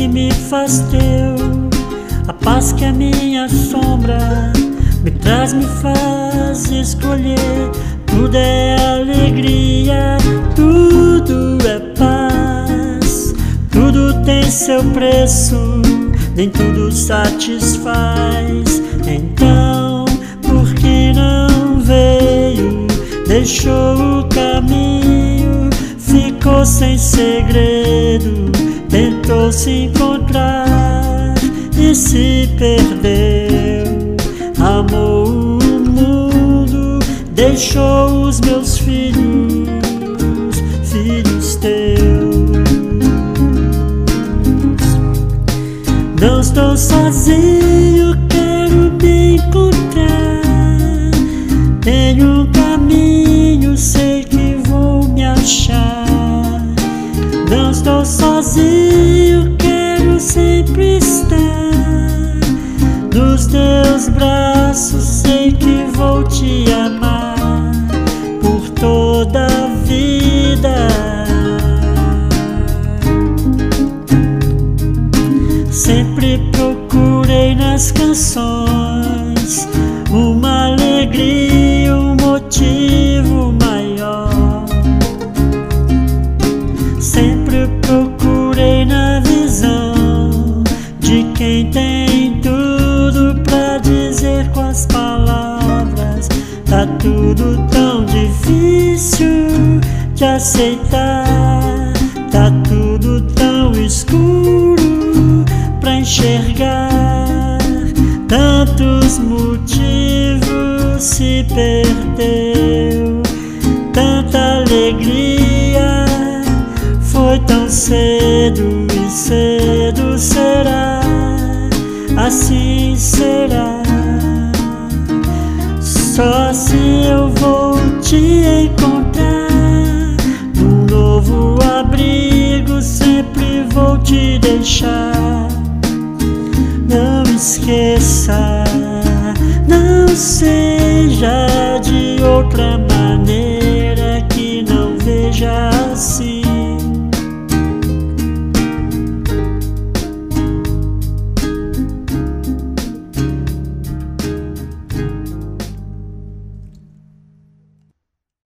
Que me faz teu a paz que a minha sombra me traz, me faz escolher. Tudo é alegria, tudo é paz. Tudo tem seu preço, nem tudo satisfaz. Então, por que não veio? Deixou o caminho, ficou sem segredo, se encontrar e se perdeu. Amou o mundo, deixou os meus filhos, filhos teus. Não estou sozinho, quero me encontrar. Tenho um caminho, sei que vou me achar. Não estou sozinho, nos teus braços, sei que vou te amar por toda a vida. Sempre procurei nas canções uma alegria, dizer com as palavras. Tá tudo tão difícil de aceitar, tá tudo tão escuro pra enxergar. Tantos motivos se perdeu, tanta alegria foi tão cedo e cedo será, assim será. Só se eu vou te encontrar num novo abrigo, sempre vou te deixar. Não esqueça, não seja de outra maneira que não veja assim.